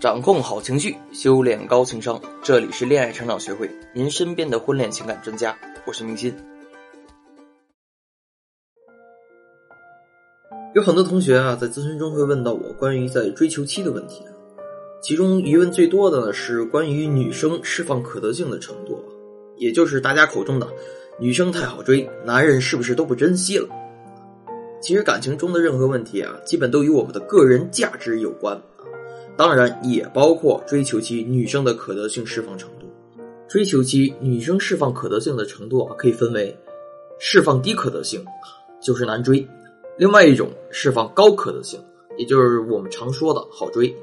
掌控好情绪，修炼高情商。这里是恋爱成长学会，您身边的婚恋情感专家。我是明心。有很多同学啊，在咨询中会问到我关于在追求期的问题，其中疑问最多的呢是关于女生释放可得性的程度，也就是大家口中的女生太好追，男人是不是都不珍惜了？其实感情中的任何问题啊，基本都与我们的个人价值有关。当然，也包括追求期女生的可得性释放程度。追求期女生释放可得性的程度啊，可以分为释放低可得性，就是难追；另外一种释放高可得性，也就是我们常说的好追。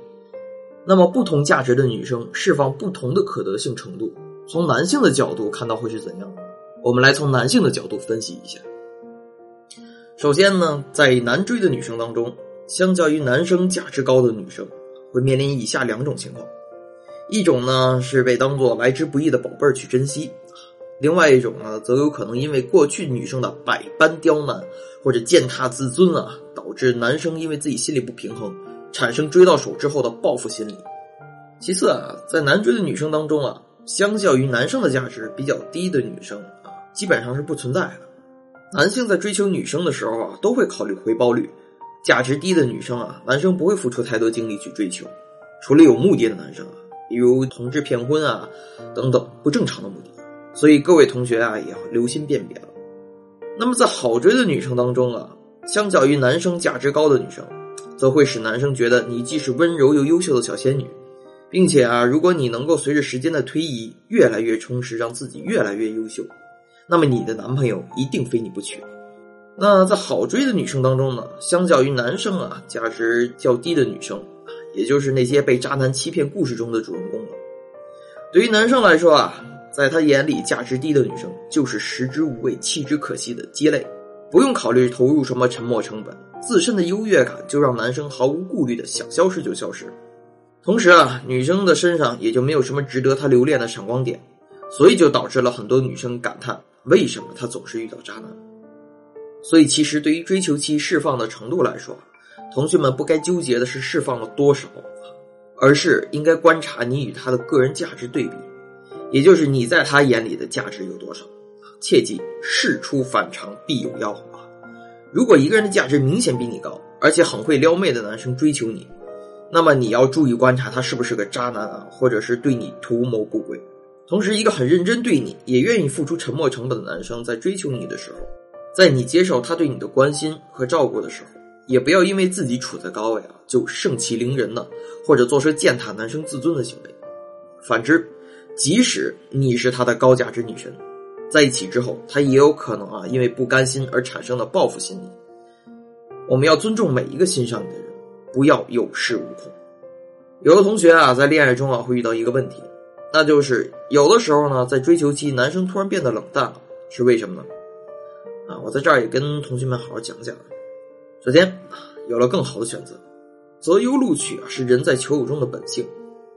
那么，不同价值的女生释放不同的可得性程度，从男性的角度看到会是怎样？我们来从男性的角度分析一下。首先呢，在难追的女生当中，相较于男生价值高的女生。会面临以下两种情况，一种呢是被当做来之不易的宝贝儿去珍惜，另外一种呢则有可能因为过去女生的百般刁难或者践踏自尊啊，导致男生因为自己心里不平衡，产生追到手之后的报复心理。其次啊，在难追的女生当中啊，相较于男生的价值比较低的女生啊，基本上是不存在的。男性在追求女生的时候啊，都会考虑回报率。价值低的女生啊，男生不会付出太多精力去追求，除了有目的的男生啊，比如同志骗婚啊等等不正常的目的。所以各位同学啊，也要留心辨别了。那么在好追的女生当中啊，相较于男生价值高的女生，则会使男生觉得你既是温柔又优秀的小仙女，并且啊，如果你能够随着时间的推移越来越充实，让自己越来越优秀，那么你的男朋友一定非你不娶。那在好追的女生当中呢，相较于男生啊，价值较低的女生，也就是那些被渣男欺骗故事中的主人公了。对于男生来说啊，在他眼里，价值低的女生就是食之无味、弃之可惜的鸡肋，不用考虑投入什么沉没成本，自身的优越感就让男生毫无顾虑的想消失就消失。同时啊，女生的身上也就没有什么值得他留恋的闪光点，所以就导致了很多女生感叹：为什么他总是遇到渣男？所以，其实对于追求期释放的程度来说，同学们不该纠结的是释放了多少，而是应该观察你与他的个人价值对比，也就是你在他眼里的价值有多少。切记，事出反常必有妖啊！如果一个人的价值明显比你高，而且很会撩妹的男生追求你，那么你要注意观察他是不是个渣男啊，或者是对你图谋不轨。同时，一个很认真对你，也愿意付出沉没成本的男生，在追求你的时候。在你接受他对你的关心和照顾的时候，也不要因为自己处在高位啊，就盛气凌人呢，或者做出践踏男生自尊的行为。反之，即使你是他的高价值女神，在一起之后，他也有可能啊，因为不甘心而产生的报复心理。我们要尊重每一个欣赏你的人，不要有恃无恐。有的同学啊，在恋爱中啊，会遇到一个问题，那就是有的时候呢，在追求期，男生突然变得冷淡了，是为什么呢？啊，我在这儿也跟同学们好好讲讲。首先，有了更好的选择，择优录取啊，是人在求偶中的本性。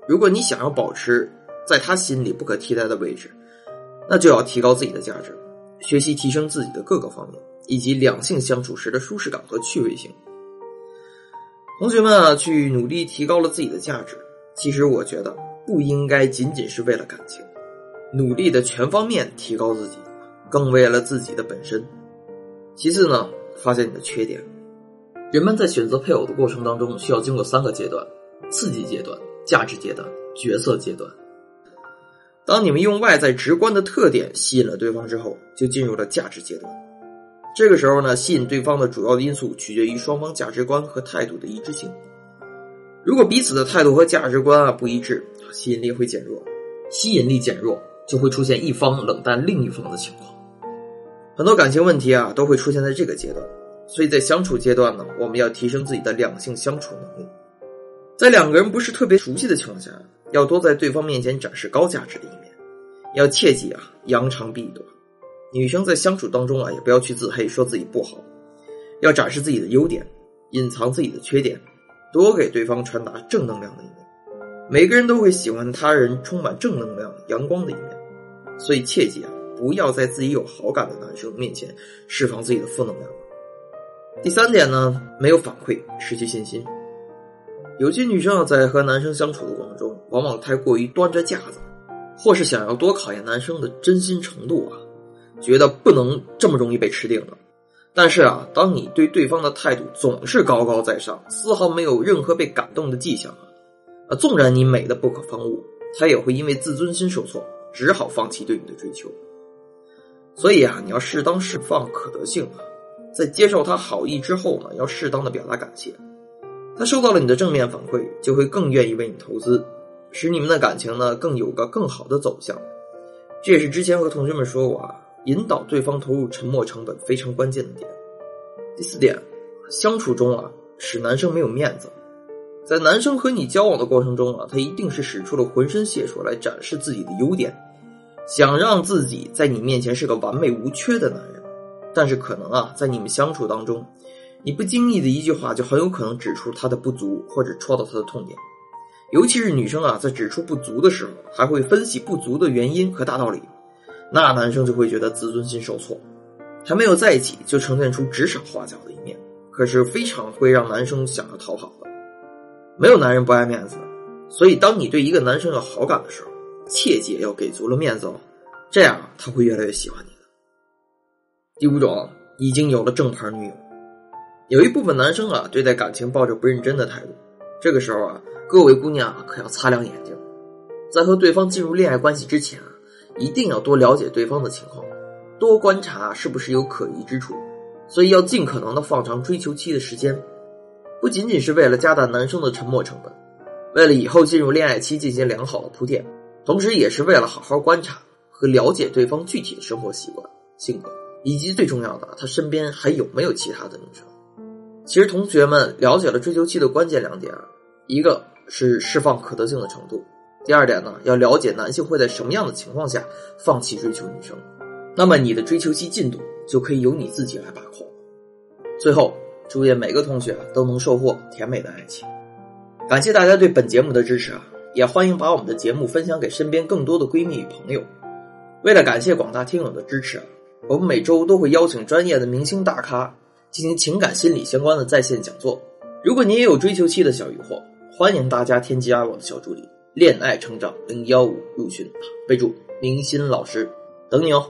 如果你想要保持在他心里不可替代的位置，那就要提高自己的价值，学习提升自己的各个方面，以及两性相处时的舒适感和趣味性。同学们啊，去努力提高了自己的价值，其实我觉得不应该仅仅是为了感情，努力的全方面提高自己，更为了自己的本身。其次呢，发现你的缺点。人们在选择配偶的过程当中，需要经过三个阶段：刺激阶段、价值阶段、角色阶段。当你们用外在直观的特点吸引了对方之后，就进入了价值阶段。这个时候呢，吸引对方的主要因素取决于双方价值观和态度的一致性。如果彼此的态度和价值观啊不一致，吸引力会减弱。吸引力减弱，就会出现一方冷淡另一方的情况。很多感情问题啊，都会出现在这个阶段，所以在相处阶段呢，我们要提升自己的两性相处能力。在两个人不是特别熟悉的情况下，要多在对方面前展示高价值的一面，要切记啊，扬长避短。女生在相处当中啊，也不要去自黑，说自己不好，要展示自己的优点，隐藏自己的缺点，多给对方传达正能量的一面。每个人都会喜欢他人充满正能量、阳光的一面，所以切记啊。不要在自己有好感的男生面前释放自己的负能量。第三点呢，没有反馈，失去信心。有些女生，在和男生相处的过程中，往往太过于端着架子，或是想要多考验男生的真心程度啊，觉得不能这么容易被吃定了。但是啊，当你对对方的态度总是高高在上，丝毫没有任何被感动的迹象啊，啊，纵然你美的不可方物，他也会因为自尊心受挫，只好放弃对你的追求。所以啊，你要适当释放可得性，在接受他好意之后呢，要适当的表达感谢。他收到了你的正面反馈，就会更愿意为你投资，使你们的感情呢更有个更好的走向。这也是之前和同学们说过啊，引导对方投入沉默成本非常关键的点。第四点，相处中啊，使男生没有面子。在男生和你交往的过程中啊，他一定是使出了浑身解数来展示自己的优点。想让自己在你面前是个完美无缺的男人，但是可能啊，在你们相处当中，你不经意的一句话就很有可能指出他的不足，或者戳到他的痛点。尤其是女生啊，在指出不足的时候，还会分析不足的原因和大道理，那男生就会觉得自尊心受挫，还没有在一起就呈现出指手画脚的一面，可是非常会让男生想要逃跑的。没有男人不爱面子，所以当你对一个男生有好感的时候。切记要给足了面子哦，这样他会越来越喜欢你的。第五种，已经有了正牌女友，有一部分男生啊，对待感情抱着不认真的态度。这个时候啊，各位姑娘可要擦亮眼睛，在和对方进入恋爱关系之前啊，一定要多了解对方的情况，多观察是不是有可疑之处。所以要尽可能的放长追求期的时间，不仅仅是为了加大男生的沉默成本，为了以后进入恋爱期进行良好的铺垫。同时，也是为了好好观察和了解对方具体的生活习惯、性格，以及最重要的，他身边还有没有其他的女生。其实，同学们了解了追求期的关键两点一个是释放可得性的程度，第二点呢，要了解男性会在什么样的情况下放弃追求女生。那么，你的追求期进度就可以由你自己来把控。最后，祝愿每个同学都能收获甜美的爱情。感谢大家对本节目的支持啊！也欢迎把我们的节目分享给身边更多的闺蜜与朋友。为了感谢广大听友的支持，我们每周都会邀请专业的明星大咖进行情感心理相关的在线讲座。如果你也有追求期的小疑惑，欢迎大家添加我的小助理“恋爱成长零幺五”入群，备注“明星老师”，等你哦。